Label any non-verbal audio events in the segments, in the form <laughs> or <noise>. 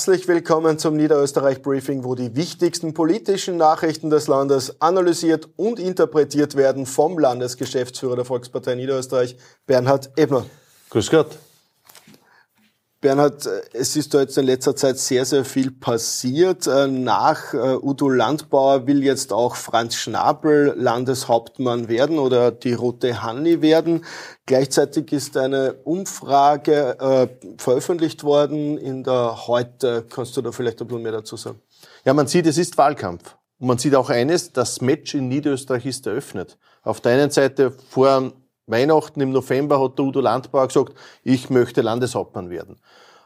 Herzlich willkommen zum Niederösterreich Briefing, wo die wichtigsten politischen Nachrichten des Landes analysiert und interpretiert werden vom Landesgeschäftsführer der Volkspartei Niederösterreich, Bernhard Ebner. Grüß Gott. Bernhard, es ist da jetzt in letzter Zeit sehr, sehr viel passiert. Äh, nach äh, Udo Landbauer will jetzt auch Franz Schnabel Landeshauptmann werden oder die Rote Hanni werden. Gleichzeitig ist eine Umfrage äh, veröffentlicht worden in der Heute. Kannst du da vielleicht ein bisschen mehr dazu sagen? Ja, man sieht, es ist Wahlkampf. Und man sieht auch eines, das Match in Niederösterreich ist eröffnet. Auf der einen Seite vor Weihnachten im November hat der Udo Landbauer gesagt, ich möchte Landeshauptmann werden.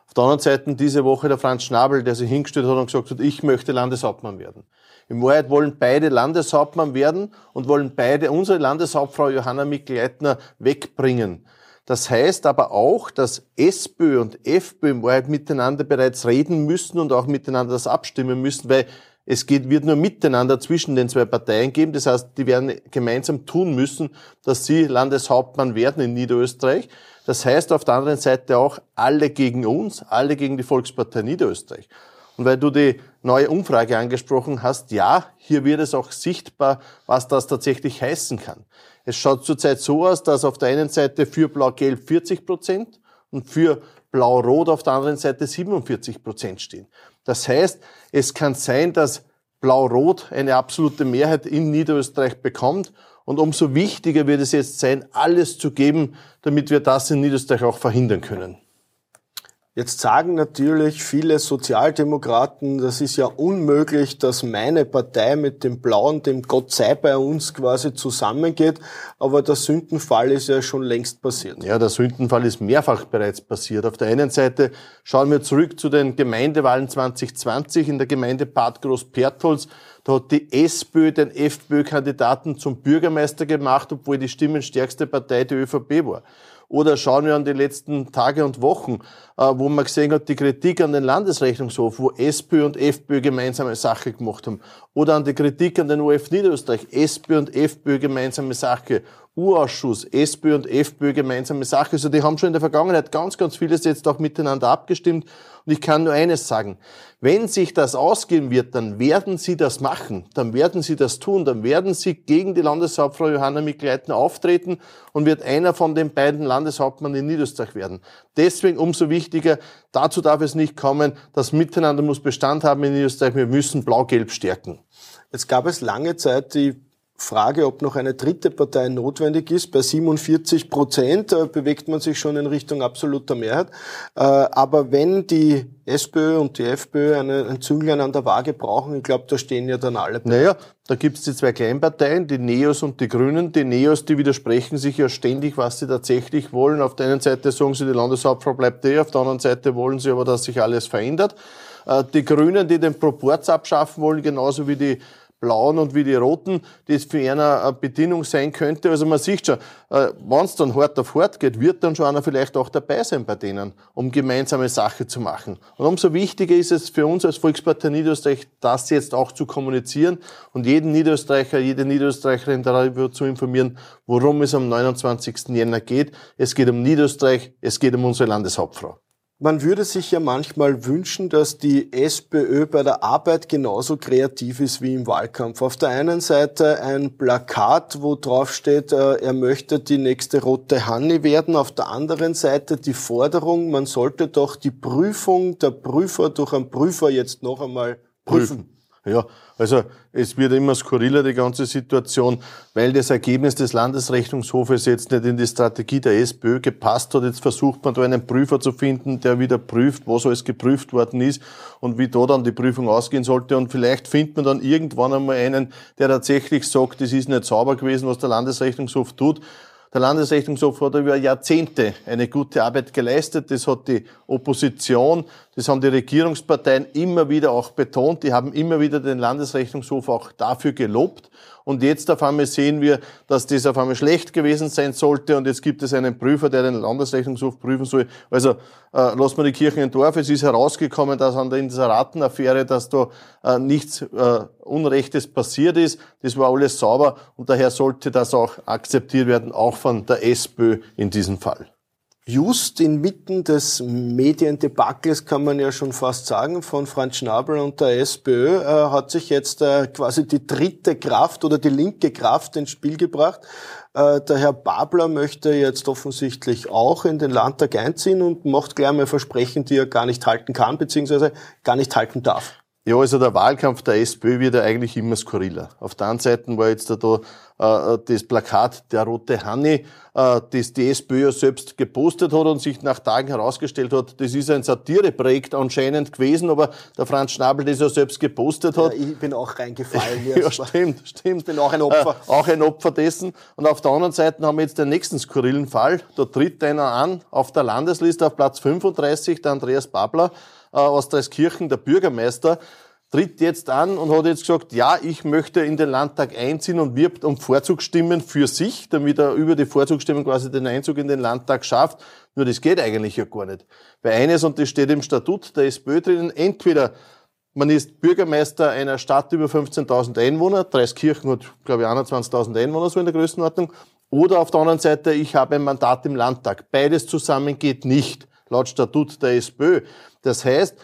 Auf der anderen Seite diese Woche der Franz Schnabel, der sich hingestellt hat und gesagt hat, ich möchte Landeshauptmann werden. In Wahrheit wollen beide Landeshauptmann werden und wollen beide unsere Landeshauptfrau Johanna Mikl-Leitner wegbringen. Das heißt aber auch, dass SPÖ und FPÖ in Wahrheit miteinander bereits reden müssen und auch miteinander das abstimmen müssen, weil es geht, wird nur miteinander zwischen den zwei Parteien geben. Das heißt, die werden gemeinsam tun müssen, dass sie Landeshauptmann werden in Niederösterreich. Das heißt auf der anderen Seite auch alle gegen uns, alle gegen die Volkspartei Niederösterreich. Und weil du die neue Umfrage angesprochen hast, ja, hier wird es auch sichtbar, was das tatsächlich heißen kann. Es schaut zurzeit so aus, dass auf der einen Seite für Blau-Gelb 40 Prozent und für Blau-Rot auf der anderen Seite 47 Prozent stehen. Das heißt, es kann sein, dass Blau-Rot eine absolute Mehrheit in Niederösterreich bekommt. Und umso wichtiger wird es jetzt sein, alles zu geben, damit wir das in Niederösterreich auch verhindern können. Jetzt sagen natürlich viele Sozialdemokraten, das ist ja unmöglich, dass meine Partei mit dem Blauen, dem Gott sei bei uns quasi zusammengeht. Aber der Sündenfall ist ja schon längst passiert. Ja, der Sündenfall ist mehrfach bereits passiert. Auf der einen Seite schauen wir zurück zu den Gemeindewahlen 2020 in der Gemeinde Bad Groß-Pertholz. Da hat die SPÖ den FPÖ-Kandidaten zum Bürgermeister gemacht, obwohl die stimmenstärkste Partei die ÖVP war. Oder schauen wir an die letzten Tage und Wochen, wo man gesehen hat, die Kritik an den Landesrechnungshof, wo SPÖ und FPÖ gemeinsame Sache gemacht haben. Oder an die Kritik an den OF Niederösterreich, SPÖ und FPÖ gemeinsame Sache. U-Ausschuss, SPÖ und FPÖ gemeinsame Sache. Also die haben schon in der Vergangenheit ganz, ganz vieles jetzt auch miteinander abgestimmt. Und ich kann nur eines sagen. Wenn sich das ausgehen wird, dann werden sie das machen. Dann werden sie das tun. Dann werden sie gegen die Landeshauptfrau Johanna Mikleitner auftreten und wird einer von den beiden Landeshauptmann in Niederösterreich werden. Deswegen umso wichtiger, dazu darf es nicht kommen. Das Miteinander muss Bestand haben in Niederösterreich. Wir müssen Blau-Gelb stärken. Jetzt gab es lange Zeit die Frage, ob noch eine dritte Partei notwendig ist. Bei 47 Prozent äh, bewegt man sich schon in Richtung absoluter Mehrheit. Äh, aber wenn die SPÖ und die FPÖ eine, ein Zünglein an der Waage brauchen, ich glaube, da stehen ja dann alle. Naja, da gibt's die zwei Kleinparteien, die Neos und die Grünen. Die Neos, die widersprechen sich ja ständig, was sie tatsächlich wollen. Auf der einen Seite sagen sie, die Landeshauptfrau bleibt eh, auf der anderen Seite wollen sie aber, dass sich alles verändert. Äh, die Grünen, die den Proporz abschaffen wollen, genauso wie die Blauen und wie die Roten, die es für eine Bedienung sein könnte. Also man sieht schon, äh, wenn es dann hart auf hart geht, wird dann schon einer vielleicht auch dabei sein bei denen, um gemeinsame Sache zu machen. Und umso wichtiger ist es für uns als Volkspartei Niederösterreich, das jetzt auch zu kommunizieren und jeden Niederösterreicher, jede Niederösterreicherin darüber zu informieren, worum es am 29. Jänner geht. Es geht um Niederösterreich, es geht um unsere Landeshauptfrau. Man würde sich ja manchmal wünschen, dass die SPÖ bei der Arbeit genauso kreativ ist wie im Wahlkampf. Auf der einen Seite ein Plakat, wo drauf steht, äh, er möchte die nächste rote Hanni werden. Auf der anderen Seite die Forderung, man sollte doch die Prüfung der Prüfer durch einen Prüfer jetzt noch einmal prüfen. prüfen. Ja, also es wird immer skurriler, die ganze Situation, weil das Ergebnis des Landesrechnungshofes jetzt nicht in die Strategie der SPÖ gepasst hat. Jetzt versucht man da einen Prüfer zu finden, der wieder prüft, was alles geprüft worden ist und wie da dann die Prüfung ausgehen sollte. Und vielleicht findet man dann irgendwann einmal einen, der tatsächlich sagt, es ist nicht sauber gewesen, was der Landesrechnungshof tut. Der Landesrechnungshof hat über Jahrzehnte eine gute Arbeit geleistet. Das hat die Opposition, das haben die Regierungsparteien immer wieder auch betont. Die haben immer wieder den Landesrechnungshof auch dafür gelobt. Und jetzt auf einmal sehen wir, dass das auf einmal schlecht gewesen sein sollte. Und jetzt gibt es einen Prüfer, der den Landesrechnungshof prüfen soll. Also äh, lassen wir die Kirchen im Dorf. Es ist herausgekommen, dass an der Inseratenaffäre, dass da äh, nichts äh, Unrechtes passiert ist. Das war alles sauber. Und daher sollte das auch akzeptiert werden, auch von der SPÖ in diesem Fall. Just inmitten des Mediendebakels kann man ja schon fast sagen, von Franz Schnabel und der SPÖ äh, hat sich jetzt äh, quasi die dritte Kraft oder die linke Kraft ins Spiel gebracht. Äh, der Herr Babler möchte jetzt offensichtlich auch in den Landtag einziehen und macht gleich mal Versprechen, die er gar nicht halten kann, beziehungsweise gar nicht halten darf. Ja, also der Wahlkampf der SPÖ wird ja eigentlich immer skurriler. Auf der einen Seite war jetzt da, da äh, das Plakat der rote Hanni, äh, das die SPÖ ja selbst gepostet hat und sich nach Tagen herausgestellt hat, das ist ein Satireprojekt anscheinend gewesen, aber der Franz Schnabel das ja selbst gepostet hat. Ja, ich bin auch reingefallen. <laughs> ja, stimmt, stimmt. Ich bin auch ein Opfer. Äh, auch ein Opfer dessen. Und auf der anderen Seite haben wir jetzt den nächsten skurrilen Fall. Da tritt einer an auf der Landesliste auf Platz 35, der Andreas Babler äh, aus Dreiskirchen, der Bürgermeister, tritt jetzt an und hat jetzt gesagt, ja, ich möchte in den Landtag einziehen und wirbt um Vorzugsstimmen für sich, damit er über die Vorzugsstimmen quasi den Einzug in den Landtag schafft. Nur das geht eigentlich ja gar nicht. Weil eines, und das steht im Statut der SPÖ drinnen, entweder man ist Bürgermeister einer Stadt über 15.000 Einwohner, Dreiskirchen hat, glaube ich, 21.000 Einwohner so in der Größenordnung, oder auf der anderen Seite, ich habe ein Mandat im Landtag. Beides zusammen geht nicht, laut Statut der SPÖ. Das heißt,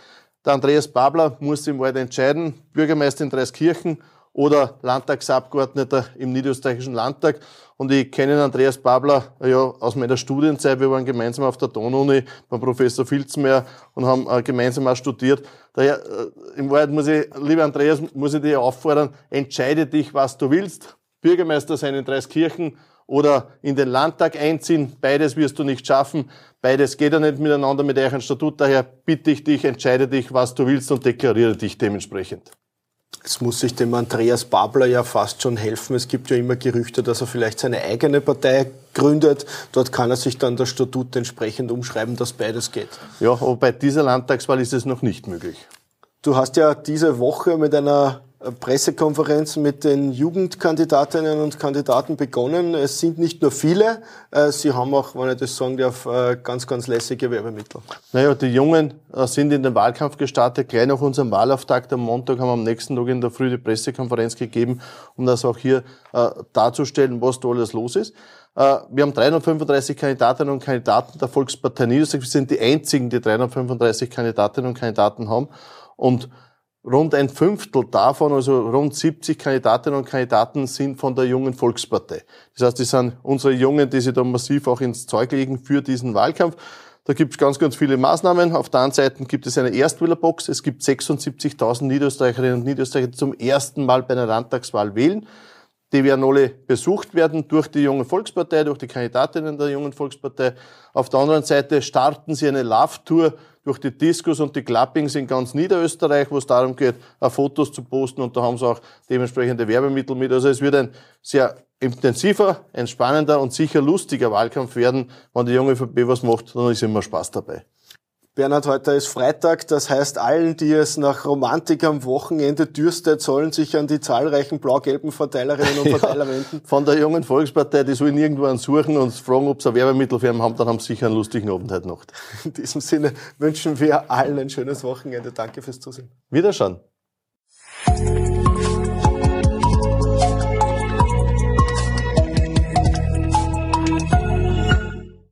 der Andreas Babler muss im Wald entscheiden, Bürgermeister in Dreiskirchen oder Landtagsabgeordneter im Niederösterreichischen Landtag. Und ich kenne Andreas Babler ja aus meiner Studienzeit. Wir waren gemeinsam auf der Donau-Uni beim Professor Filzmeier und haben äh, gemeinsam auch studiert. Daher, äh, im Wahrheit muss ich, lieber Andreas, muss ich dich auffordern, entscheide dich, was du willst. Bürgermeister sein in Dreiskirchen oder in den Landtag einziehen. Beides wirst du nicht schaffen. Beides geht ja nicht miteinander mit euren Statut. Daher bitte ich dich, entscheide dich, was du willst und deklariere dich dementsprechend. Es muss sich dem Andreas Babler ja fast schon helfen. Es gibt ja immer Gerüchte, dass er vielleicht seine eigene Partei gründet. Dort kann er sich dann das Statut entsprechend umschreiben, dass beides geht. Ja, aber bei dieser Landtagswahl ist es noch nicht möglich. Du hast ja diese Woche mit einer Pressekonferenz mit den Jugendkandidatinnen und Kandidaten begonnen. Es sind nicht nur viele, äh, sie haben auch, wenn ich das sagen darf, äh, ganz, ganz lässige Werbemittel. Naja, die Jungen äh, sind in den Wahlkampf gestartet. Gleich nach unserem Wahlauftakt am Montag haben wir am nächsten Tag in der Früh die Pressekonferenz gegeben, um das auch hier darzustellen, was da alles los ist. Wir haben 335 Kandidatinnen und Kandidaten der Volkspartei Niedersachsen. Wir sind die einzigen, die 335 Kandidatinnen und Kandidaten haben. Und Rund ein Fünftel davon, also rund 70 Kandidatinnen und Kandidaten, sind von der jungen Volkspartei. Das heißt, die sind unsere Jungen, die sich da massiv auch ins Zeug legen für diesen Wahlkampf. Da gibt es ganz, ganz viele Maßnahmen. Auf der einen Seite gibt es eine Erstwählerbox. Es gibt 76.000 Niederösterreicherinnen und Niederösterreicher, die zum ersten Mal bei einer Landtagswahl wählen. Die werden alle besucht werden durch die junge Volkspartei, durch die Kandidatinnen der jungen Volkspartei. Auf der anderen Seite starten sie eine Love-Tour durch die Discos und die Clappings in ganz Niederösterreich, wo es darum geht, Fotos zu posten und da haben sie auch dementsprechende Werbemittel mit. Also es wird ein sehr intensiver, ein spannender und sicher lustiger Wahlkampf werden. Wenn die junge VP was macht, dann ist immer Spaß dabei. Bernhard, heute ist Freitag, das heißt, allen, die es nach Romantik am Wochenende dürstet, sollen sich an die zahlreichen blau-gelben Verteilerinnen und <laughs> Verteiler ja, wenden. Von der jungen Volkspartei, die sollen irgendwo einen suchen und fragen, ob sie ein Werbemittel für haben, dann haben sie sicher einen lustigen Abend heute Nacht. In diesem Sinne wünschen wir allen ein schönes Wochenende. Danke fürs Zusehen. Wiederschauen.